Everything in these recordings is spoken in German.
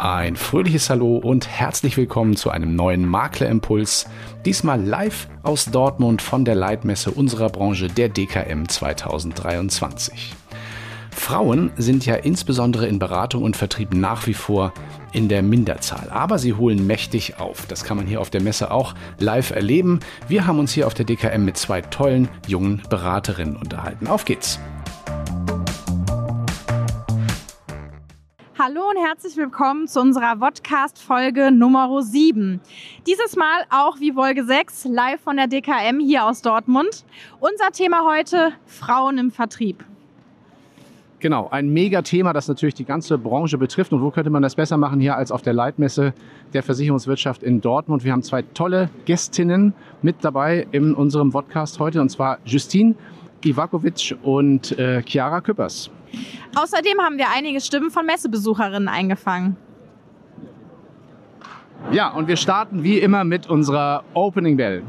Ein fröhliches Hallo und herzlich willkommen zu einem neuen Maklerimpuls. Diesmal live aus Dortmund von der Leitmesse unserer Branche der DKM 2023. Frauen sind ja insbesondere in Beratung und Vertrieb nach wie vor in der Minderzahl. Aber sie holen mächtig auf. Das kann man hier auf der Messe auch live erleben. Wir haben uns hier auf der DKM mit zwei tollen jungen Beraterinnen unterhalten. Auf geht's! Hallo und herzlich willkommen zu unserer Podcast-Folge Nummer 7. Dieses Mal auch wie Folge 6 live von der DKM hier aus Dortmund. Unser Thema heute Frauen im Vertrieb. Genau, ein Mega-Thema, das natürlich die ganze Branche betrifft. Und wo könnte man das besser machen hier als auf der Leitmesse der Versicherungswirtschaft in Dortmund? Wir haben zwei tolle Gästinnen mit dabei in unserem Podcast heute, und zwar Justine Ivakovic und äh, Chiara Küppers. Außerdem haben wir einige Stimmen von Messebesucherinnen eingefangen. Ja, und wir starten wie immer mit unserer Opening Bell.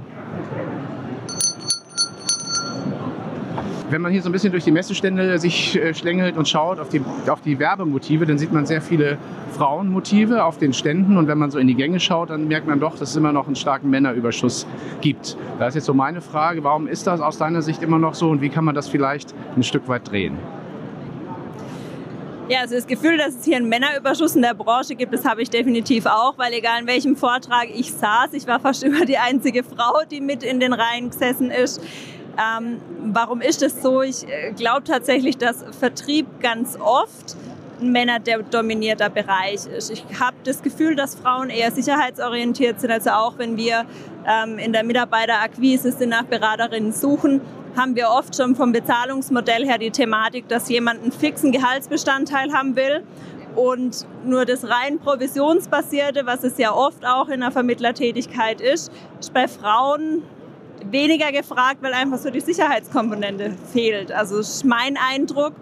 Wenn man hier so ein bisschen durch die Messestände sich äh, schlängelt und schaut auf die, auf die Werbemotive, dann sieht man sehr viele Frauenmotive auf den Ständen. Und wenn man so in die Gänge schaut, dann merkt man doch, dass es immer noch einen starken Männerüberschuss gibt. Da ist jetzt so meine Frage, warum ist das aus deiner Sicht immer noch so und wie kann man das vielleicht ein Stück weit drehen? Ja, also das Gefühl, dass es hier einen Männerüberschuss in der Branche gibt, das habe ich definitiv auch, weil egal in welchem Vortrag ich saß, ich war fast immer die einzige Frau, die mit in den Reihen gesessen ist. Ähm, warum ist das so? Ich äh, glaube tatsächlich, dass Vertrieb ganz oft ein männerdominierter Bereich ist. Ich habe das Gefühl, dass Frauen eher sicherheitsorientiert sind. Also auch wenn wir ähm, in der Mitarbeiterakquise sind, nach Beraterinnen suchen, haben wir oft schon vom Bezahlungsmodell her die Thematik, dass jemand einen fixen Gehaltsbestandteil haben will und nur das rein provisionsbasierte, was es ja oft auch in der Vermittlertätigkeit ist, ist bei Frauen weniger gefragt, weil einfach so die Sicherheitskomponente fehlt. Also ist mein Eindruck.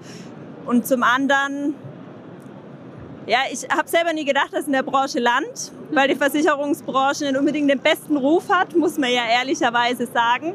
Und zum anderen, ja, ich habe selber nie gedacht, dass in der Branche Land, weil die Versicherungsbranche nicht unbedingt den besten Ruf hat, muss man ja ehrlicherweise sagen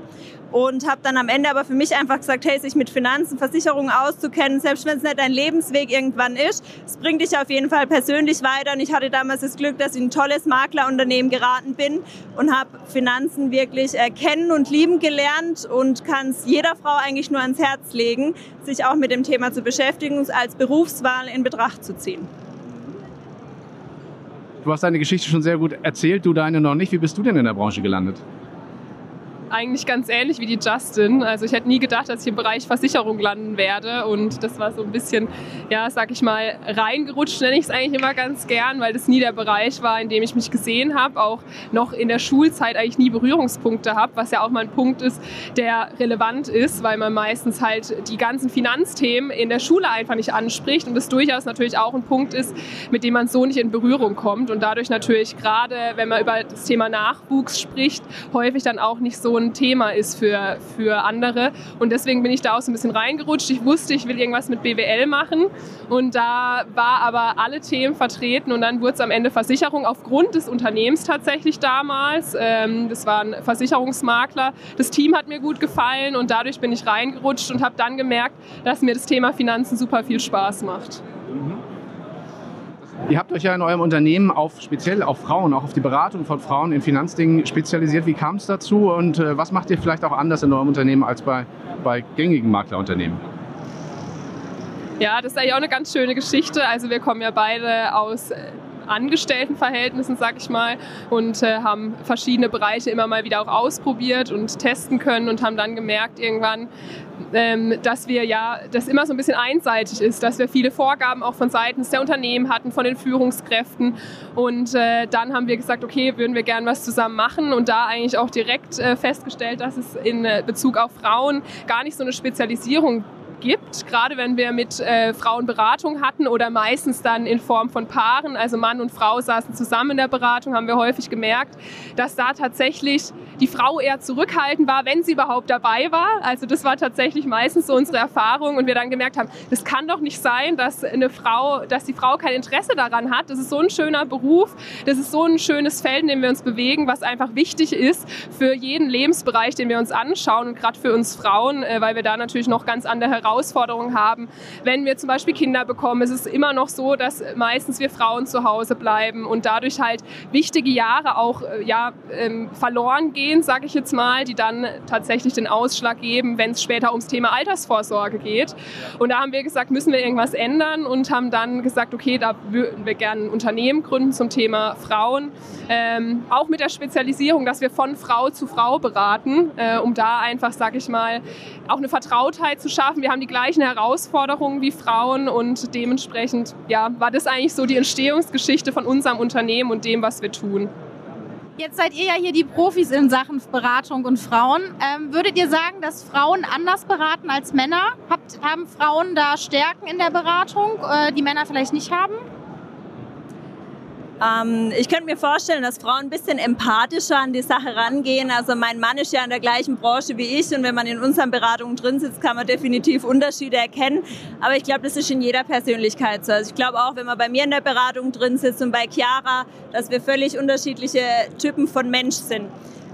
und habe dann am Ende aber für mich einfach gesagt, hey, sich mit Finanzen, Versicherungen auszukennen, selbst wenn es nicht dein Lebensweg irgendwann ist, es bringt dich auf jeden Fall persönlich weiter und ich hatte damals das Glück, dass ich in ein tolles Maklerunternehmen geraten bin und habe Finanzen wirklich erkennen und lieben gelernt und kann es jeder Frau eigentlich nur ans Herz legen, sich auch mit dem Thema zu beschäftigen und als Berufswahl in Betracht zu ziehen. Du hast deine Geschichte schon sehr gut erzählt, du deine noch nicht. Wie bist du denn in der Branche gelandet? Eigentlich ganz ähnlich wie die Justin. Also ich hätte nie gedacht, dass ich im Bereich Versicherung landen werde und das war so ein bisschen, ja, sag ich mal, reingerutscht, nenne ich es eigentlich immer ganz gern, weil das nie der Bereich war, in dem ich mich gesehen habe, auch noch in der Schulzeit eigentlich nie Berührungspunkte habe, was ja auch mal ein Punkt ist, der relevant ist, weil man meistens halt die ganzen Finanzthemen in der Schule einfach nicht anspricht und das durchaus natürlich auch ein Punkt ist, mit dem man so nicht in Berührung kommt und dadurch natürlich gerade, wenn man über das Thema Nachwuchs spricht, häufig dann auch nicht so ein Thema ist für, für andere. Und deswegen bin ich da auch so ein bisschen reingerutscht. Ich wusste, ich will irgendwas mit BWL machen. Und da war aber alle Themen vertreten. Und dann wurde es am Ende Versicherung aufgrund des Unternehmens tatsächlich damals. Ähm, das waren Versicherungsmakler. Das Team hat mir gut gefallen und dadurch bin ich reingerutscht und habe dann gemerkt, dass mir das Thema Finanzen super viel Spaß macht. Ihr habt euch ja in eurem Unternehmen auf speziell auf Frauen, auch auf die Beratung von Frauen in Finanzdingen spezialisiert. Wie kam es dazu und äh, was macht ihr vielleicht auch anders in eurem Unternehmen als bei, bei gängigen Maklerunternehmen? Ja, das ist eigentlich auch eine ganz schöne Geschichte. Also wir kommen ja beide aus äh, Angestelltenverhältnissen, sag ich mal, und äh, haben verschiedene Bereiche immer mal wieder auch ausprobiert und testen können und haben dann gemerkt irgendwann, ähm, dass wir ja, das immer so ein bisschen einseitig ist, dass wir viele Vorgaben auch von seitens der Unternehmen hatten, von den Führungskräften. Und äh, dann haben wir gesagt, okay, würden wir gern was zusammen machen und da eigentlich auch direkt äh, festgestellt, dass es in äh, Bezug auf Frauen gar nicht so eine Spezialisierung gibt, gerade wenn wir mit äh, Frauen Beratung hatten oder meistens dann in Form von Paaren, also Mann und Frau saßen zusammen in der Beratung, haben wir häufig gemerkt, dass da tatsächlich die Frau eher zurückhaltend war, wenn sie überhaupt dabei war. Also das war tatsächlich meistens so unsere Erfahrung und wir dann gemerkt haben, das kann doch nicht sein, dass eine Frau, dass die Frau kein Interesse daran hat. Das ist so ein schöner Beruf, das ist so ein schönes Feld, in dem wir uns bewegen, was einfach wichtig ist für jeden Lebensbereich, den wir uns anschauen und gerade für uns Frauen, äh, weil wir da natürlich noch ganz andere Herausforderungen Herausforderungen haben. Wenn wir zum Beispiel Kinder bekommen, ist es immer noch so, dass meistens wir Frauen zu Hause bleiben und dadurch halt wichtige Jahre auch äh, ja, ähm, verloren gehen, sage ich jetzt mal, die dann tatsächlich den Ausschlag geben, wenn es später ums Thema Altersvorsorge geht. Und da haben wir gesagt, müssen wir irgendwas ändern und haben dann gesagt, okay, da würden wir gerne ein Unternehmen gründen zum Thema Frauen. Ähm, auch mit der Spezialisierung, dass wir von Frau zu Frau beraten, äh, um da einfach, sage ich mal, auch eine Vertrautheit zu schaffen. Wir haben die gleichen Herausforderungen wie Frauen und dementsprechend ja, war das eigentlich so die Entstehungsgeschichte von unserem Unternehmen und dem, was wir tun. Jetzt seid ihr ja hier die Profis in Sachen Beratung und Frauen. Ähm, würdet ihr sagen, dass Frauen anders beraten als Männer? Habt, haben Frauen da Stärken in der Beratung, äh, die Männer vielleicht nicht haben? Ähm, ich könnte mir vorstellen, dass Frauen ein bisschen empathischer an die Sache rangehen. Also mein Mann ist ja in der gleichen Branche wie ich und wenn man in unseren Beratungen drin sitzt, kann man definitiv Unterschiede erkennen. Aber ich glaube, das ist in jeder Persönlichkeit so. Also ich glaube auch, wenn man bei mir in der Beratung drin sitzt und bei Chiara, dass wir völlig unterschiedliche Typen von Mensch sind.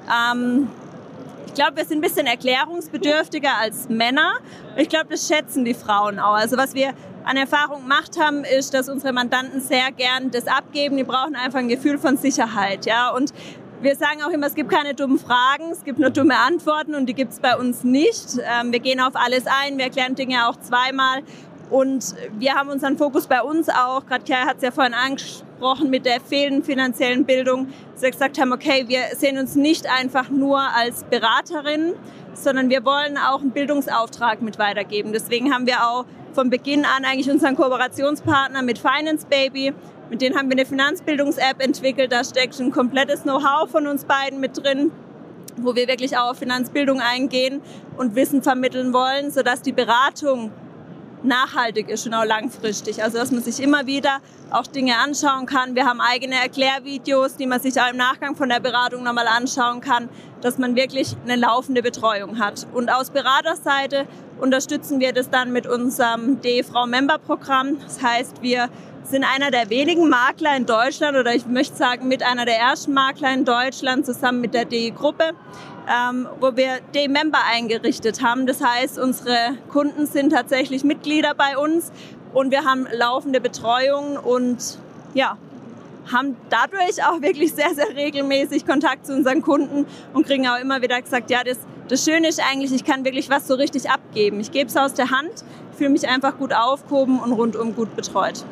Ähm, ich glaube, wir sind ein bisschen erklärungsbedürftiger als Männer. Ich glaube, das schätzen die Frauen auch. Also was wir an Erfahrung gemacht haben, ist, dass unsere Mandanten sehr gern das abgeben. Die brauchen einfach ein Gefühl von Sicherheit, ja. Und wir sagen auch immer, es gibt keine dummen Fragen, es gibt nur dumme Antworten und die gibt es bei uns nicht. Ähm, wir gehen auf alles ein, wir erklären Dinge auch zweimal und wir haben unseren Fokus bei uns auch, gerade Kai hat es ja vorhin angesprochen, mit der fehlenden finanziellen Bildung, dass wir gesagt haben, okay, wir sehen uns nicht einfach nur als Beraterin, sondern wir wollen auch einen Bildungsauftrag mit weitergeben. Deswegen haben wir auch von Beginn an eigentlich unseren Kooperationspartner mit Finance Baby. Mit denen haben wir eine Finanzbildungs-App entwickelt. Da steckt ein komplettes Know-how von uns beiden mit drin, wo wir wirklich auch auf Finanzbildung eingehen und Wissen vermitteln wollen, sodass die Beratung nachhaltig ist und auch langfristig. Also dass man sich immer wieder auch Dinge anschauen kann. Wir haben eigene Erklärvideos, die man sich auch im Nachgang von der Beratung nochmal anschauen kann, dass man wirklich eine laufende Betreuung hat. Und aus Beraterseite unterstützen wir das dann mit unserem DEV-Member-Programm. Das heißt, wir sind einer der wenigen Makler in Deutschland oder ich möchte sagen mit einer der ersten Makler in Deutschland zusammen mit der DE-Gruppe, ähm, wo wir D-Member eingerichtet haben. Das heißt, unsere Kunden sind tatsächlich Mitglieder bei uns und wir haben laufende Betreuung und ja, haben dadurch auch wirklich sehr, sehr regelmäßig Kontakt zu unseren Kunden und kriegen auch immer wieder gesagt, ja, das, das Schöne ist eigentlich, ich kann wirklich was so richtig abgeben. Ich gebe es aus der Hand, fühle mich einfach gut aufgehoben und rundum gut betreut.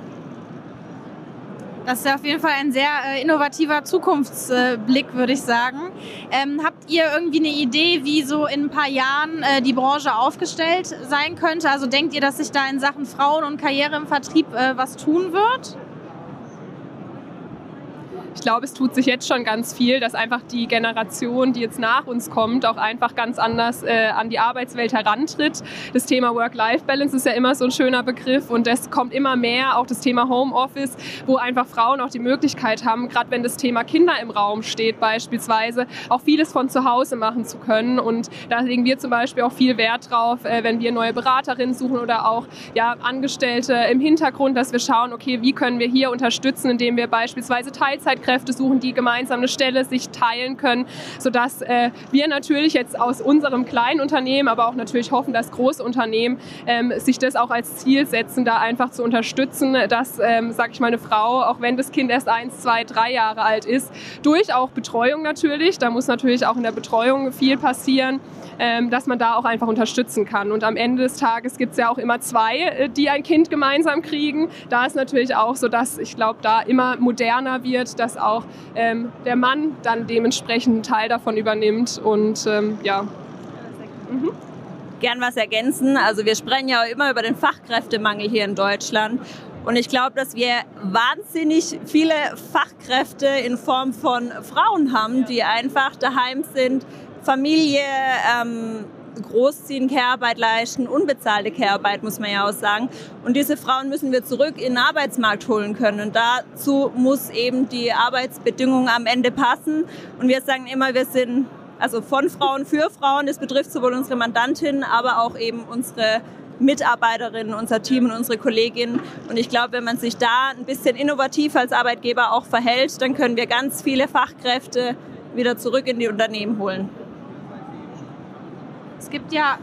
Das ist auf jeden Fall ein sehr äh, innovativer Zukunftsblick, würde ich sagen. Ähm, habt ihr irgendwie eine Idee, wie so in ein paar Jahren äh, die Branche aufgestellt sein könnte? Also denkt ihr, dass sich da in Sachen Frauen und Karriere im Vertrieb äh, was tun wird? Ich glaube, es tut sich jetzt schon ganz viel, dass einfach die Generation, die jetzt nach uns kommt, auch einfach ganz anders äh, an die Arbeitswelt herantritt. Das Thema Work-Life-Balance ist ja immer so ein schöner Begriff und das kommt immer mehr, auch das Thema Homeoffice, wo einfach Frauen auch die Möglichkeit haben, gerade wenn das Thema Kinder im Raum steht beispielsweise, auch vieles von zu Hause machen zu können und da legen wir zum Beispiel auch viel Wert drauf, äh, wenn wir neue Beraterinnen suchen oder auch ja, Angestellte im Hintergrund, dass wir schauen, okay, wie können wir hier unterstützen, indem wir beispielsweise Teilzeit Führungskräfte suchen, die gemeinsam eine Stelle sich teilen können, sodass äh, wir natürlich jetzt aus unserem kleinen Unternehmen, aber auch natürlich hoffen, dass große Unternehmen ähm, sich das auch als Ziel setzen, da einfach zu unterstützen, dass, ähm, sag ich mal, eine Frau, auch wenn das Kind erst eins, zwei, drei Jahre alt ist, durch auch Betreuung natürlich, da muss natürlich auch in der Betreuung viel passieren, ähm, dass man da auch einfach unterstützen kann. Und am Ende des Tages gibt es ja auch immer zwei, äh, die ein Kind gemeinsam kriegen. Da ist natürlich auch so, dass ich glaube, da immer moderner wird, dass auch ähm, der Mann dann dementsprechend einen Teil davon übernimmt. Und ähm, ja. Mhm. Gern was ergänzen. Also wir sprechen ja immer über den Fachkräftemangel hier in Deutschland. Und ich glaube, dass wir wahnsinnig viele Fachkräfte in Form von Frauen haben, die einfach daheim sind, Familie ähm, großziehen, Care-Arbeit leisten, unbezahlte Care-Arbeit, muss man ja auch sagen. Und diese Frauen müssen wir zurück in den Arbeitsmarkt holen können. Und dazu muss eben die Arbeitsbedingung am Ende passen. Und wir sagen immer, wir sind also von Frauen für Frauen. Das betrifft sowohl unsere Mandantinnen, aber auch eben unsere Mitarbeiterinnen, unser Team und unsere Kolleginnen. Und ich glaube, wenn man sich da ein bisschen innovativ als Arbeitgeber auch verhält, dann können wir ganz viele Fachkräfte wieder zurück in die Unternehmen holen. Es gibt ja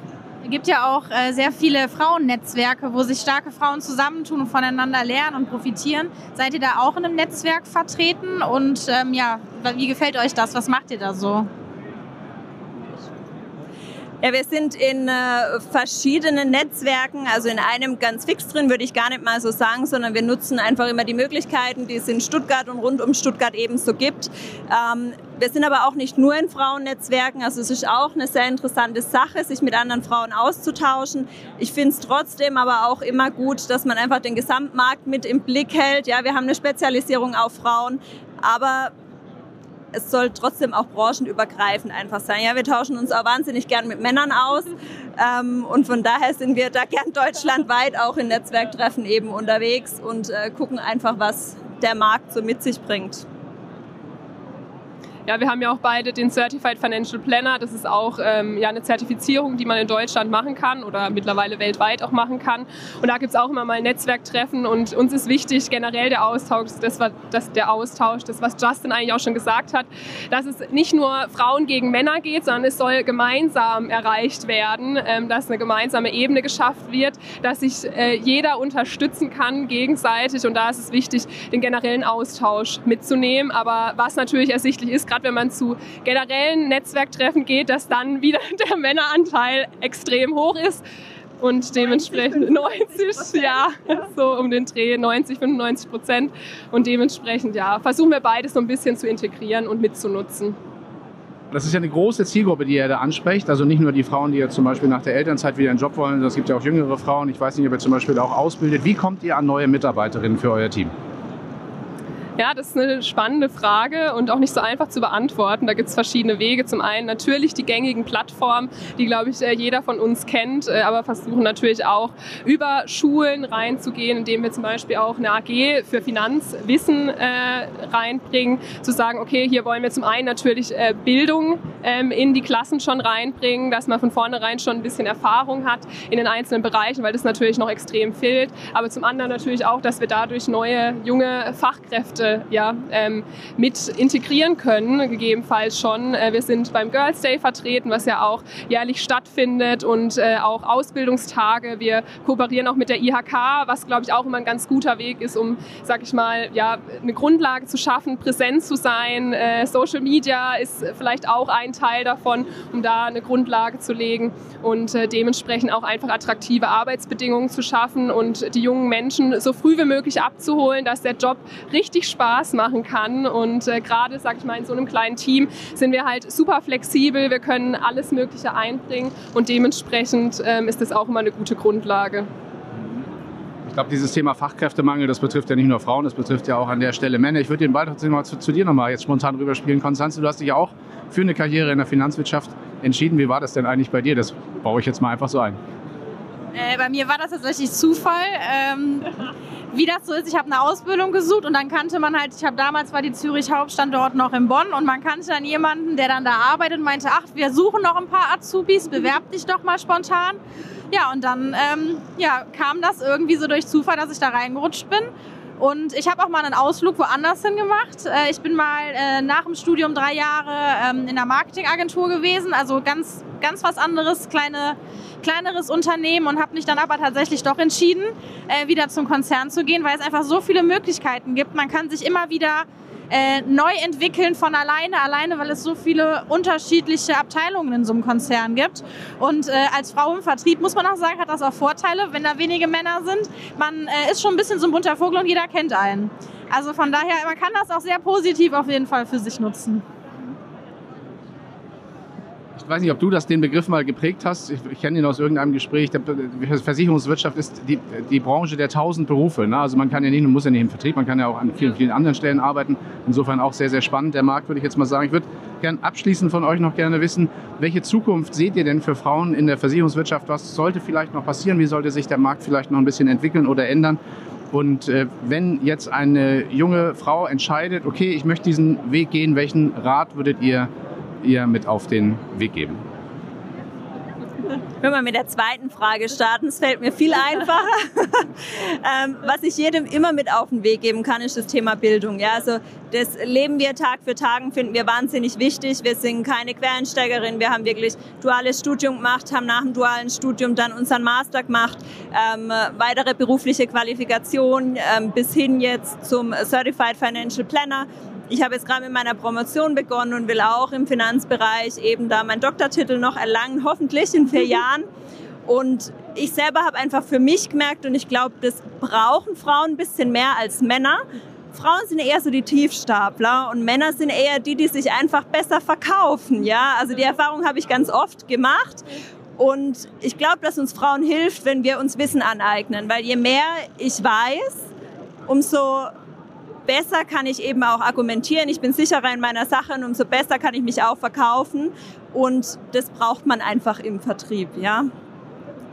gibt ja auch äh, sehr viele Frauennetzwerke, wo sich starke Frauen zusammentun und voneinander lernen und profitieren. Seid ihr da auch in einem Netzwerk vertreten? Und ähm, ja, wie gefällt euch das? Was macht ihr da so? Ja, wir sind in äh, verschiedenen Netzwerken, also in einem ganz fix drin, würde ich gar nicht mal so sagen, sondern wir nutzen einfach immer die Möglichkeiten, die es in Stuttgart und rund um Stuttgart ebenso gibt. Ähm, wir sind aber auch nicht nur in Frauennetzwerken, also es ist auch eine sehr interessante Sache, sich mit anderen Frauen auszutauschen. Ich finde es trotzdem aber auch immer gut, dass man einfach den Gesamtmarkt mit im Blick hält. Ja, wir haben eine Spezialisierung auf Frauen, aber es soll trotzdem auch branchenübergreifend einfach sein. Ja, wir tauschen uns auch wahnsinnig gern mit Männern aus ähm, und von daher sind wir da gern deutschlandweit auch in Netzwerktreffen eben unterwegs und äh, gucken einfach, was der Markt so mit sich bringt. Ja, wir haben ja auch beide den Certified Financial Planner. Das ist auch ähm, ja, eine Zertifizierung, die man in Deutschland machen kann oder mittlerweile weltweit auch machen kann. Und da gibt es auch immer mal Netzwerktreffen und uns ist wichtig generell der Austausch, das, das, der Austausch, das was Justin eigentlich auch schon gesagt hat, dass es nicht nur Frauen gegen Männer geht, sondern es soll gemeinsam erreicht werden, ähm, dass eine gemeinsame Ebene geschafft wird, dass sich äh, jeder unterstützen kann gegenseitig und da ist es wichtig, den generellen Austausch mitzunehmen. Aber was natürlich ersichtlich ist, gerade wenn man zu generellen Netzwerktreffen geht, dass dann wieder der Männeranteil extrem hoch ist und dementsprechend 90, ja, so um den Dreh 90, 95 Prozent und dementsprechend ja, versuchen wir beides so ein bisschen zu integrieren und mitzunutzen. Das ist ja eine große Zielgruppe, die ihr da ansprecht. Also nicht nur die Frauen, die ja zum Beispiel nach der Elternzeit wieder einen Job wollen. Es gibt ja auch jüngere Frauen. Ich weiß nicht, ob ihr zum Beispiel auch ausbildet. Wie kommt ihr an neue Mitarbeiterinnen für euer Team? Ja, das ist eine spannende Frage und auch nicht so einfach zu beantworten. Da gibt es verschiedene Wege. Zum einen natürlich die gängigen Plattformen, die, glaube ich, äh, jeder von uns kennt, äh, aber versuchen natürlich auch über Schulen reinzugehen, indem wir zum Beispiel auch eine AG für Finanzwissen äh, reinbringen, zu sagen, okay, hier wollen wir zum einen natürlich äh, Bildung ähm, in die Klassen schon reinbringen, dass man von vornherein schon ein bisschen Erfahrung hat in den einzelnen Bereichen, weil das natürlich noch extrem fehlt. Aber zum anderen natürlich auch, dass wir dadurch neue, junge Fachkräfte Konzepte ja, ähm, mit integrieren können, gegebenenfalls schon. Äh, wir sind beim Girls Day vertreten, was ja auch jährlich stattfindet und äh, auch Ausbildungstage. Wir kooperieren auch mit der IHK, was glaube ich auch immer ein ganz guter Weg ist, um, sag ich mal, ja, eine Grundlage zu schaffen, präsent zu sein. Äh, Social Media ist vielleicht auch ein Teil davon, um da eine Grundlage zu legen und äh, dementsprechend auch einfach attraktive Arbeitsbedingungen zu schaffen und die jungen Menschen so früh wie möglich abzuholen, dass der Job richtig Spaß machen kann. Und äh, gerade, sag ich mal, in so einem kleinen Team sind wir halt super flexibel. Wir können alles Mögliche einbringen und dementsprechend ähm, ist das auch immer eine gute Grundlage. Ich glaube, dieses Thema Fachkräftemangel, das betrifft ja nicht nur Frauen, das betrifft ja auch an der Stelle Männer. Ich würde den Ball trotzdem mal zu, zu dir nochmal jetzt spontan rüberspielen. Konstanze, du hast dich ja auch für eine Karriere in der Finanzwirtschaft entschieden. Wie war das denn eigentlich bei dir? Das baue ich jetzt mal einfach so ein. Äh, bei mir war das tatsächlich Zufall. Ähm, wie das so ist, ich habe eine Ausbildung gesucht und dann kannte man halt, ich habe damals war die Zürich Hauptstandort noch in Bonn und man kannte dann jemanden, der dann da arbeitet und meinte, ach, wir suchen noch ein paar Azubis, bewerb dich doch mal spontan. Ja, und dann ähm, ja, kam das irgendwie so durch Zufall, dass ich da reingerutscht bin. Und ich habe auch mal einen Ausflug woanders hin gemacht. Äh, ich bin mal äh, nach dem Studium drei Jahre ähm, in der Marketingagentur gewesen, also ganz, ganz was anderes, kleine kleineres Unternehmen und habe mich dann aber tatsächlich doch entschieden, äh, wieder zum Konzern zu gehen, weil es einfach so viele Möglichkeiten gibt. Man kann sich immer wieder äh, neu entwickeln von alleine, alleine, weil es so viele unterschiedliche Abteilungen in so einem Konzern gibt. Und äh, als Frau im Vertrieb muss man auch sagen, hat das auch Vorteile, wenn da wenige Männer sind. Man äh, ist schon ein bisschen so ein bunter Vogel und jeder kennt einen. Also von daher, man kann das auch sehr positiv auf jeden Fall für sich nutzen ich weiß nicht, ob du das den Begriff mal geprägt hast. Ich, ich kenne ihn aus irgendeinem Gespräch. Der Versicherungswirtschaft ist die, die Branche der tausend Berufe. Ne? Also man kann ja nicht, man muss ja nicht im Vertrieb, man kann ja auch an vielen, vielen anderen Stellen arbeiten. Insofern auch sehr, sehr spannend der Markt, würde ich jetzt mal sagen. Ich würde gern abschließend von euch noch gerne wissen, welche Zukunft seht ihr denn für Frauen in der Versicherungswirtschaft? Was sollte vielleicht noch passieren? Wie sollte sich der Markt vielleicht noch ein bisschen entwickeln oder ändern? Und äh, wenn jetzt eine junge Frau entscheidet, okay, ich möchte diesen Weg gehen, welchen Rat würdet ihr ihr mit auf den Weg geben? Wenn wir mit der zweiten Frage starten, es fällt mir viel einfacher. ähm, was ich jedem immer mit auf den Weg geben kann, ist das Thema Bildung. Ja, also das leben wir Tag für Tag, finden wir wahnsinnig wichtig. Wir sind keine Quereinsteigerin, wir haben wirklich duales Studium gemacht, haben nach dem dualen Studium dann unseren Master gemacht, ähm, weitere berufliche Qualifikation ähm, bis hin jetzt zum Certified Financial Planner ich habe jetzt gerade mit meiner Promotion begonnen und will auch im Finanzbereich eben da meinen Doktortitel noch erlangen, hoffentlich in vier Jahren. Und ich selber habe einfach für mich gemerkt und ich glaube, das brauchen Frauen ein bisschen mehr als Männer. Frauen sind eher so die Tiefstapler und Männer sind eher die, die sich einfach besser verkaufen. Ja, also die Erfahrung habe ich ganz oft gemacht. Und ich glaube, dass uns Frauen hilft, wenn wir uns Wissen aneignen, weil je mehr ich weiß, umso besser kann ich eben auch argumentieren. Ich bin sicherer in meiner Sache und umso besser kann ich mich auch verkaufen. Und das braucht man einfach im Vertrieb, ja.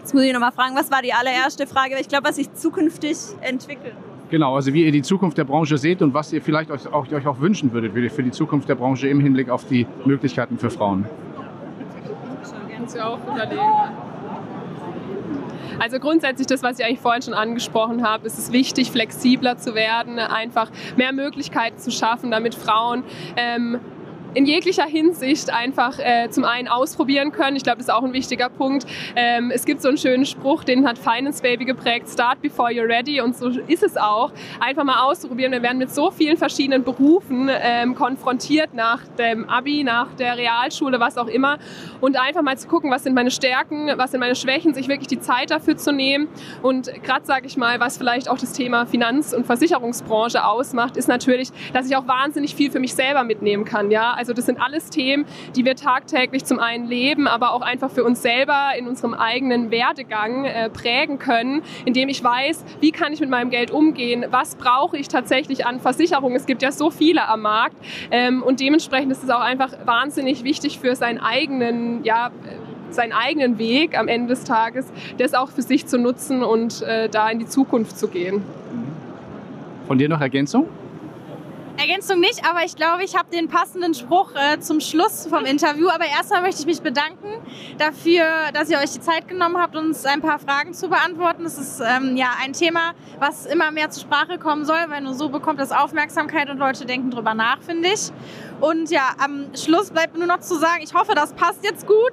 Jetzt muss ich nochmal fragen, was war die allererste Frage? Ich glaube, was sich zukünftig entwickelt. Genau, also wie ihr die Zukunft der Branche seht und was ihr vielleicht euch auch, euch auch wünschen würdet für die Zukunft der Branche im Hinblick auf die Möglichkeiten für Frauen. Kannst du auch überlegen. Also grundsätzlich das, was ich eigentlich vorhin schon angesprochen habe, ist es wichtig, flexibler zu werden, einfach mehr Möglichkeiten zu schaffen, damit Frauen ähm, in jeglicher Hinsicht einfach äh, zum einen ausprobieren können. Ich glaube, das ist auch ein wichtiger Punkt. Ähm, es gibt so einen schönen Spruch, den hat Finance Baby geprägt, start before you're ready und so ist es auch. Einfach mal auszuprobieren. Wir werden mit so vielen verschiedenen Berufen ähm, konfrontiert nach dem Abi, nach der Realschule, was auch immer und einfach mal zu gucken, was sind meine Stärken, was sind meine Schwächen, sich wirklich die Zeit dafür zu nehmen und gerade sage ich mal, was vielleicht auch das Thema Finanz- und Versicherungsbranche ausmacht, ist natürlich, dass ich auch wahnsinnig viel für mich selber mitnehmen kann, ja, also das sind alles Themen, die wir tagtäglich zum einen leben, aber auch einfach für uns selber in unserem eigenen Werdegang äh, prägen können, indem ich weiß, wie kann ich mit meinem Geld umgehen, was brauche ich tatsächlich an Versicherungen. Es gibt ja so viele am Markt ähm, und dementsprechend ist es auch einfach wahnsinnig wichtig für seinen eigenen, ja, seinen eigenen Weg am Ende des Tages, das auch für sich zu nutzen und äh, da in die Zukunft zu gehen. Von dir noch Ergänzung? Ergänzung nicht, aber ich glaube, ich habe den passenden Spruch äh, zum Schluss vom Interview. Aber erstmal möchte ich mich bedanken dafür, dass ihr euch die Zeit genommen habt, uns ein paar Fragen zu beantworten. Das ist ähm, ja ein Thema, was immer mehr zur Sprache kommen soll, weil nur so bekommt es Aufmerksamkeit und Leute denken drüber nach, finde ich. Und ja, am Schluss bleibt nur noch zu sagen, ich hoffe, das passt jetzt gut.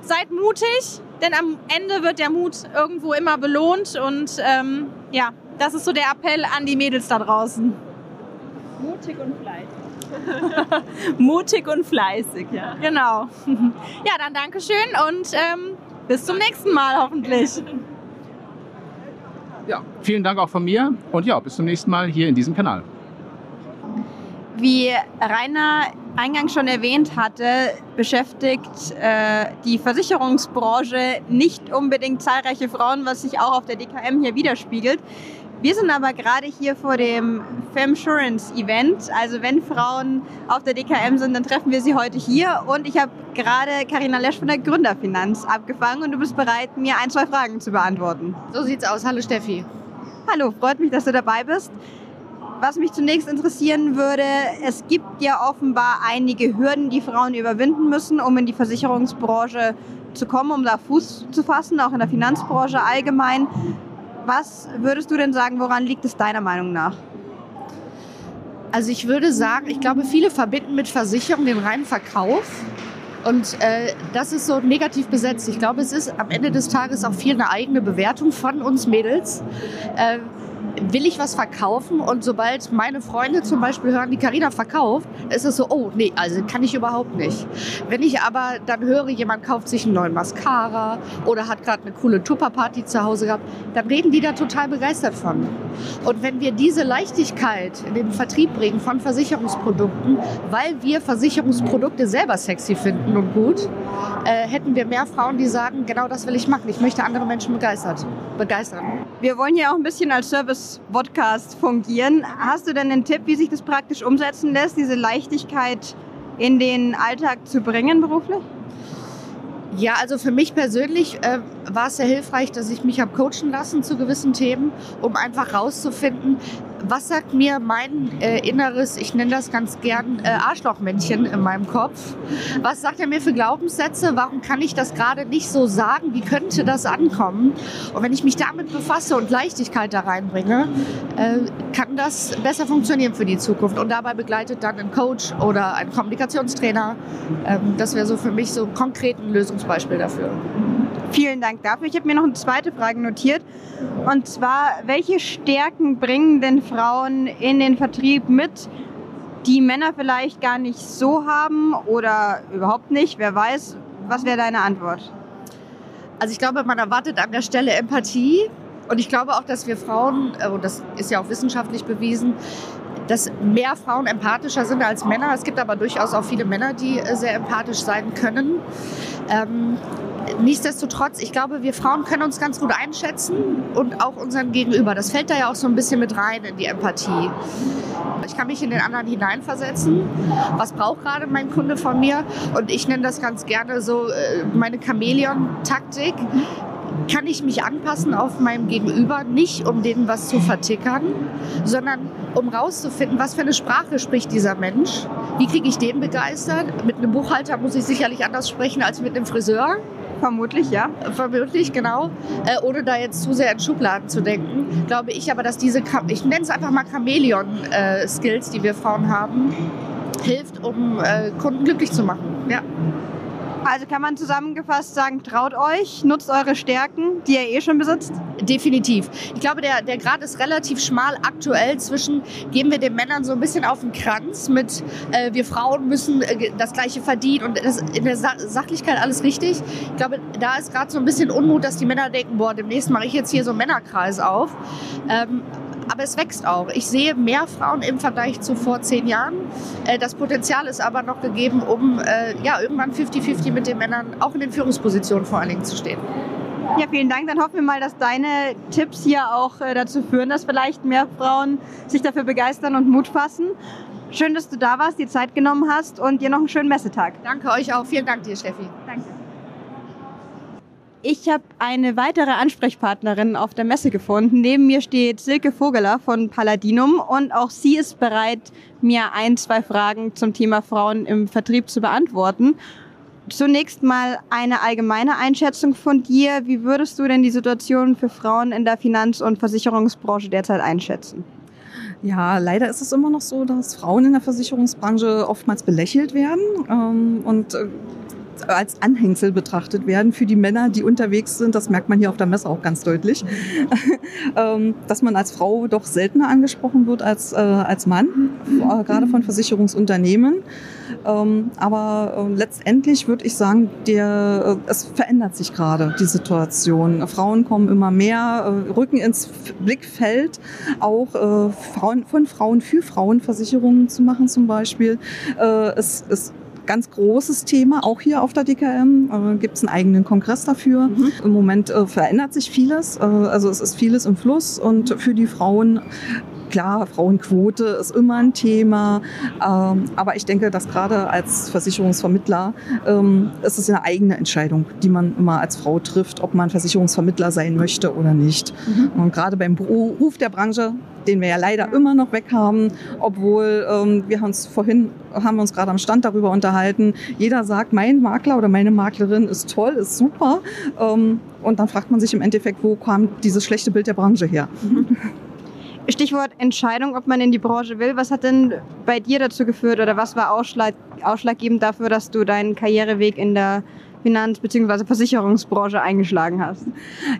Seid mutig, denn am Ende wird der Mut irgendwo immer belohnt. Und ähm, ja, das ist so der Appell an die Mädels da draußen. Mutig und fleißig. Mutig und fleißig, ja. Genau. Ja, dann Dankeschön und ähm, bis zum nächsten Mal hoffentlich. Ja, vielen Dank auch von mir und ja, bis zum nächsten Mal hier in diesem Kanal. Wie Rainer eingangs schon erwähnt hatte, beschäftigt äh, die Versicherungsbranche nicht unbedingt zahlreiche Frauen, was sich auch auf der DKM hier widerspiegelt. Wir sind aber gerade hier vor dem Femsurance Event. Also wenn Frauen auf der DKM sind, dann treffen wir sie heute hier. Und ich habe gerade Karina Lesch von der Gründerfinanz abgefangen und du bist bereit, mir ein, zwei Fragen zu beantworten. So sieht's aus. Hallo Steffi. Hallo, freut mich, dass du dabei bist. Was mich zunächst interessieren würde, es gibt ja offenbar einige Hürden, die Frauen überwinden müssen, um in die Versicherungsbranche zu kommen, um da Fuß zu fassen, auch in der Finanzbranche allgemein. Was würdest du denn sagen, woran liegt es deiner Meinung nach? Also ich würde sagen, ich glaube, viele verbinden mit Versicherung den reinen Verkauf. Und äh, das ist so negativ besetzt. Ich glaube, es ist am Ende des Tages auch viel eine eigene Bewertung von uns Mädels. Äh, will ich was verkaufen und sobald meine Freunde zum Beispiel hören, die Karina verkauft, ist es so, oh nee, also kann ich überhaupt nicht. Wenn ich aber dann höre, jemand kauft sich einen neuen Mascara oder hat gerade eine coole Tupperparty zu Hause gehabt, dann reden die da total begeistert von. Und wenn wir diese Leichtigkeit in den Vertrieb bringen von Versicherungsprodukten, weil wir Versicherungsprodukte selber sexy finden und gut, äh, hätten wir mehr Frauen, die sagen, genau das will ich machen. Ich möchte andere Menschen begeistert, begeistern. Wir wollen ja auch ein bisschen als Service-Podcast fungieren. Hast du denn einen Tipp, wie sich das praktisch umsetzen lässt, diese Leichtigkeit in den Alltag zu bringen beruflich? Ja, also für mich persönlich äh, war es sehr hilfreich, dass ich mich habe coachen lassen zu gewissen Themen, um einfach rauszufinden, was sagt mir mein äh, inneres, ich nenne das ganz gern äh, Arschlochmännchen in meinem Kopf? Was sagt er mir für Glaubenssätze? Warum kann ich das gerade nicht so sagen? Wie könnte das ankommen? Und wenn ich mich damit befasse und Leichtigkeit da reinbringe, äh, kann das besser funktionieren für die Zukunft. Und dabei begleitet dann ein Coach oder ein Kommunikationstrainer. Ähm, das wäre so für mich so ein Lösungsbeispiel dafür. Vielen Dank dafür. Ich habe mir noch eine zweite Frage notiert. Und zwar, welche Stärken bringen denn Frauen in den Vertrieb mit, die Männer vielleicht gar nicht so haben oder überhaupt nicht? Wer weiß, was wäre deine Antwort? Also ich glaube, man erwartet an der Stelle Empathie. Und ich glaube auch, dass wir Frauen, äh, und das ist ja auch wissenschaftlich bewiesen, dass mehr Frauen empathischer sind als Männer. Es gibt aber durchaus auch viele Männer, die äh, sehr empathisch sein können. Nichtsdestotrotz, ich glaube, wir Frauen können uns ganz gut einschätzen und auch unseren Gegenüber. Das fällt da ja auch so ein bisschen mit rein in die Empathie. Ich kann mich in den anderen hineinversetzen. Was braucht gerade mein Kunde von mir? Und ich nenne das ganz gerne so äh, meine Chamäleon-Taktik kann ich mich anpassen auf meinem Gegenüber, nicht um denen was zu vertickern, sondern um rauszufinden, was für eine Sprache spricht dieser Mensch, wie kriege ich den begeistert. Mit einem Buchhalter muss ich sicherlich anders sprechen als mit einem Friseur. Vermutlich, ja. Vermutlich, genau. Äh, ohne da jetzt zu sehr in Schubladen zu denken, glaube ich aber, dass diese, ich nenne es einfach mal Chamäleon-Skills, die wir Frauen haben, hilft, um äh, Kunden glücklich zu machen. Ja. Also kann man zusammengefasst sagen, traut euch, nutzt eure Stärken, die ihr eh schon besitzt? Definitiv. Ich glaube, der, der Grad ist relativ schmal aktuell zwischen, geben wir den Männern so ein bisschen auf den Kranz mit, äh, wir Frauen müssen äh, das Gleiche verdienen und das, in der Sa Sachlichkeit alles richtig. Ich glaube, da ist gerade so ein bisschen Unmut, dass die Männer denken, boah, demnächst mache ich jetzt hier so einen Männerkreis auf. Ähm, aber es wächst auch. Ich sehe mehr Frauen im Vergleich zu vor zehn Jahren. Äh, das Potenzial ist aber noch gegeben, um äh, ja, irgendwann 50-50 mit den Männern auch in den Führungspositionen vor allen Dingen zu stehen. Ja, vielen Dank. Dann hoffen wir mal, dass deine Tipps hier auch äh, dazu führen, dass vielleicht mehr Frauen sich dafür begeistern und Mut fassen. Schön, dass du da warst, dir Zeit genommen hast und dir noch einen schönen Messetag. Danke euch auch. Vielen Dank dir, Steffi. Danke. Ich habe eine weitere Ansprechpartnerin auf der Messe gefunden. Neben mir steht Silke Vogeler von Paladinum und auch sie ist bereit, mir ein, zwei Fragen zum Thema Frauen im Vertrieb zu beantworten. Zunächst mal eine allgemeine Einschätzung von dir. Wie würdest du denn die Situation für Frauen in der Finanz- und Versicherungsbranche derzeit einschätzen? Ja, leider ist es immer noch so, dass Frauen in der Versicherungsbranche oftmals belächelt werden ähm, und äh, als Anhängsel betrachtet werden für die Männer, die unterwegs sind. Das merkt man hier auf der Messe auch ganz deutlich, ähm, dass man als Frau doch seltener angesprochen wird als, äh, als Mann, äh, gerade von Versicherungsunternehmen. Ähm, aber äh, letztendlich würde ich sagen, der, es verändert sich gerade die Situation. Frauen kommen immer mehr, rücken ins Blickfeld, auch Frauen, von Frauen für Frauen Versicherungen zu machen zum Beispiel. es, es ganz großes Thema, auch hier auf der DKM. Äh, Gibt es einen eigenen Kongress dafür. Mhm. Im Moment äh, verändert sich vieles. Äh, also es ist vieles im Fluss und für die Frauen Klar, Frauenquote ist immer ein Thema, ähm, aber ich denke, dass gerade als Versicherungsvermittler ähm, ist es eine eigene Entscheidung, die man immer als Frau trifft, ob man Versicherungsvermittler sein möchte oder nicht. Mhm. Und gerade beim Beruf der Branche, den wir ja leider immer noch weg haben, obwohl ähm, wir uns vorhin haben uns gerade am Stand darüber unterhalten. Jeder sagt, mein Makler oder meine Maklerin ist toll, ist super. Ähm, und dann fragt man sich im Endeffekt, wo kam dieses schlechte Bild der Branche her? Mhm. Stichwort Entscheidung, ob man in die Branche will. Was hat denn bei dir dazu geführt oder was war ausschlag, ausschlaggebend dafür, dass du deinen Karriereweg in der Finanz- bzw. Versicherungsbranche eingeschlagen hast?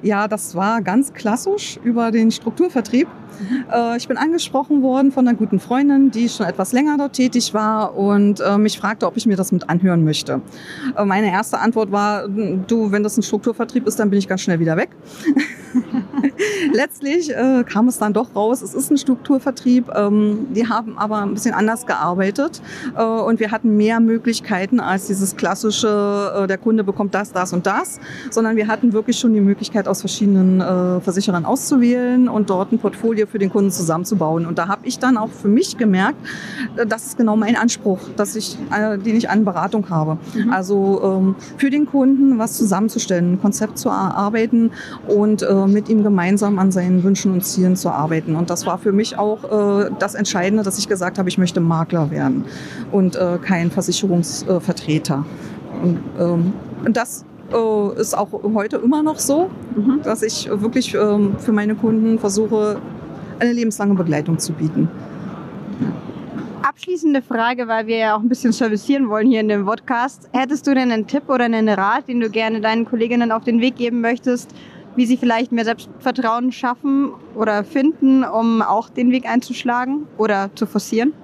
Ja, das war ganz klassisch über den Strukturvertrieb. Mhm. ich bin angesprochen worden von einer guten Freundin, die schon etwas länger dort tätig war und äh, mich fragte, ob ich mir das mit anhören möchte. Äh, meine erste Antwort war, du, wenn das ein Strukturvertrieb ist, dann bin ich ganz schnell wieder weg. Letztlich äh, kam es dann doch raus, es ist ein Strukturvertrieb. Ähm, die haben aber ein bisschen anders gearbeitet äh, und wir hatten mehr Möglichkeiten als dieses klassische, äh, der Kunde bekommt das, das und das, sondern wir hatten wirklich schon die Möglichkeit, aus verschiedenen äh, Versicherern auszuwählen und dort ein Portfolio für den Kunden zusammenzubauen. Und da habe ich dann auch für mich gemerkt, äh, das ist genau mein Anspruch, dass ich, äh, den ich an Beratung habe. Mhm. Also ähm, für den Kunden was zusammenzustellen, ein Konzept zu erarbeiten und äh, mit ihm gemeinsam an seinen Wünschen und Zielen zu arbeiten. Und das war für mich auch äh, das Entscheidende, dass ich gesagt habe, ich möchte Makler werden und äh, kein Versicherungsvertreter. Und, ähm, und das äh, ist auch heute immer noch so, mhm. dass ich wirklich ähm, für meine Kunden versuche, eine lebenslange Begleitung zu bieten. Abschließende Frage, weil wir ja auch ein bisschen servicieren wollen hier in dem Podcast. Hättest du denn einen Tipp oder einen Rat, den du gerne deinen Kolleginnen auf den Weg geben möchtest, wie sie vielleicht mehr Selbstvertrauen schaffen oder finden, um auch den Weg einzuschlagen oder zu forcieren?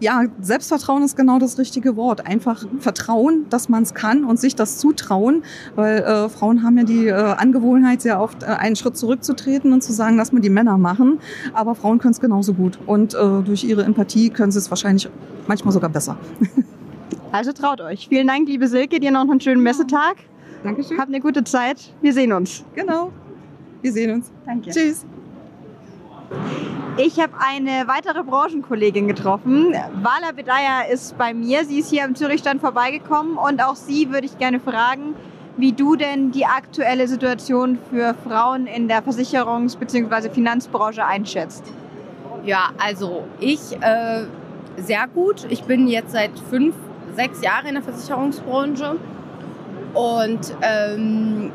ja, Selbstvertrauen ist genau das richtige Wort. Einfach vertrauen, dass man es kann und sich das zutrauen, weil äh, Frauen haben ja die äh, Angewohnheit, sehr oft äh, einen Schritt zurückzutreten und zu sagen, lass mal die Männer machen. Aber Frauen können es genauso gut und äh, durch ihre Empathie können sie es wahrscheinlich manchmal sogar besser. Also traut euch. Vielen Dank, liebe Silke, dir noch einen schönen Messetag. Dankeschön. Habt eine gute Zeit. Wir sehen uns. Genau. Wir sehen uns. Danke. Tschüss. Ich habe eine weitere Branchenkollegin getroffen. Wala Bedaya ist bei mir. Sie ist hier am Zürichstand vorbeigekommen und auch sie würde ich gerne fragen, wie du denn die aktuelle Situation für Frauen in der Versicherungs- bzw. Finanzbranche einschätzt. Ja, also ich äh, sehr gut. Ich bin jetzt seit fünf, sechs Jahren in der Versicherungsbranche und ähm,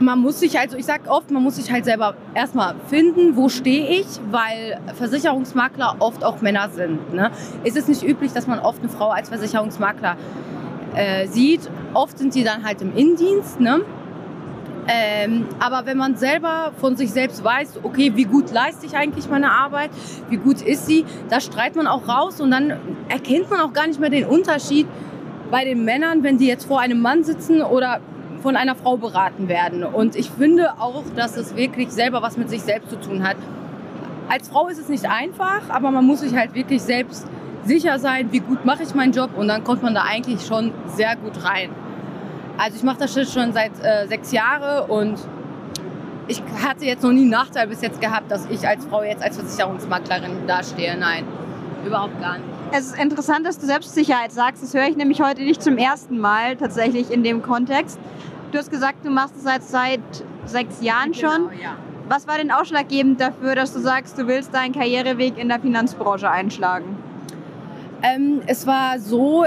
man muss sich, also ich sage oft, man muss sich halt selber erstmal finden, wo stehe ich, weil Versicherungsmakler oft auch Männer sind. Ne? Es ist nicht üblich, dass man oft eine Frau als Versicherungsmakler äh, sieht. Oft sind sie dann halt im Innendienst. Ne? Ähm, aber wenn man selber von sich selbst weiß, okay, wie gut leiste ich eigentlich meine Arbeit, wie gut ist sie, da streitet man auch raus und dann erkennt man auch gar nicht mehr den Unterschied bei den Männern, wenn die jetzt vor einem Mann sitzen oder von einer Frau beraten werden. Und ich finde auch, dass es wirklich selber was mit sich selbst zu tun hat. Als Frau ist es nicht einfach, aber man muss sich halt wirklich selbst sicher sein, wie gut mache ich meinen Job und dann kommt man da eigentlich schon sehr gut rein. Also ich mache das schon seit äh, sechs Jahren und ich hatte jetzt noch nie einen Nachteil bis jetzt gehabt, dass ich als Frau jetzt als Versicherungsmaklerin dastehe. Nein, überhaupt gar nicht. Es ist interessant, dass du Selbstsicherheit sagst. Das höre ich nämlich heute nicht zum ersten Mal tatsächlich in dem Kontext. Du hast gesagt, du machst es seit, seit sechs Jahren genau, schon. Ja. Was war denn ausschlaggebend dafür, dass du sagst, du willst deinen Karriereweg in der Finanzbranche einschlagen? Ähm, es war so,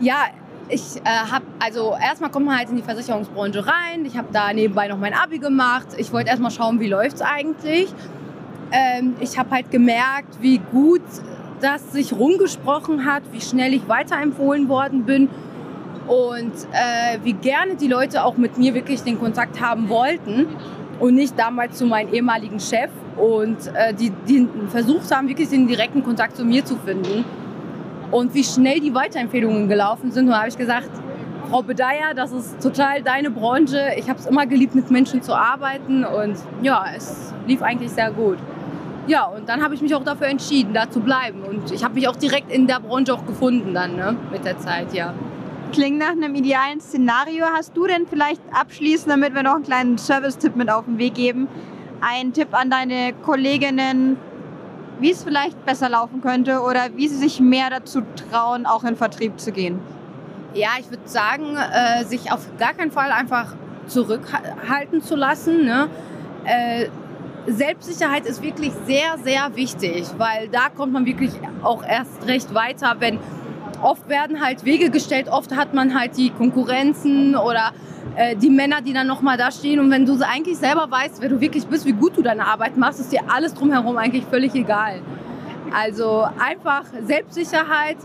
ja, ich äh, habe, also erstmal kommt man halt in die Versicherungsbranche rein. Ich habe da nebenbei noch mein Abi gemacht. Ich wollte erstmal schauen, wie läuft es eigentlich. Ähm, ich habe halt gemerkt, wie gut das sich rumgesprochen hat, wie schnell ich weiterempfohlen worden bin und äh, wie gerne die Leute auch mit mir wirklich den Kontakt haben wollten und nicht damals zu meinem ehemaligen Chef und äh, die, die versucht haben, wirklich den direkten Kontakt zu mir zu finden und wie schnell die Weiterempfehlungen gelaufen sind. Und da habe ich gesagt, Frau Bedeier, das ist total deine Branche. Ich habe es immer geliebt, mit Menschen zu arbeiten und ja, es lief eigentlich sehr gut. Ja, und dann habe ich mich auch dafür entschieden, da zu bleiben. Und ich habe mich auch direkt in der Branche auch gefunden dann, ne, mit der Zeit, ja. Klingt nach einem idealen Szenario. Hast du denn vielleicht abschließend, damit wir noch einen kleinen Service-Tipp mit auf den Weg geben, einen Tipp an deine Kolleginnen, wie es vielleicht besser laufen könnte oder wie sie sich mehr dazu trauen, auch in Vertrieb zu gehen? Ja, ich würde sagen, äh, sich auf gar keinen Fall einfach zurückhalten zu lassen. Ne? Äh, Selbstsicherheit ist wirklich sehr, sehr wichtig, weil da kommt man wirklich auch erst recht weiter, wenn oft werden halt Wege gestellt, oft hat man halt die Konkurrenzen oder äh, die Männer, die dann nochmal da stehen. Und wenn du eigentlich selber weißt, wer du wirklich bist, wie gut du deine Arbeit machst, ist dir alles drumherum eigentlich völlig egal. Also einfach Selbstsicherheit.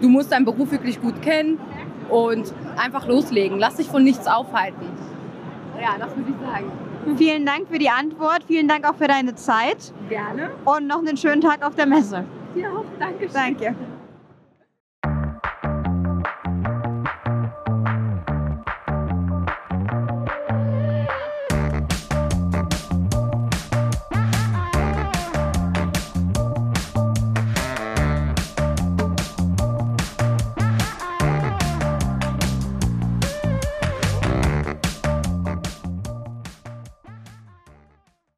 Du musst deinen Beruf wirklich gut kennen und einfach loslegen. Lass dich von nichts aufhalten. Ja, das würde ich sagen. Vielen Dank für die Antwort. Vielen Dank auch für deine Zeit. Gerne. Und noch einen schönen Tag auf der Messe. Ja, danke schön. Danke.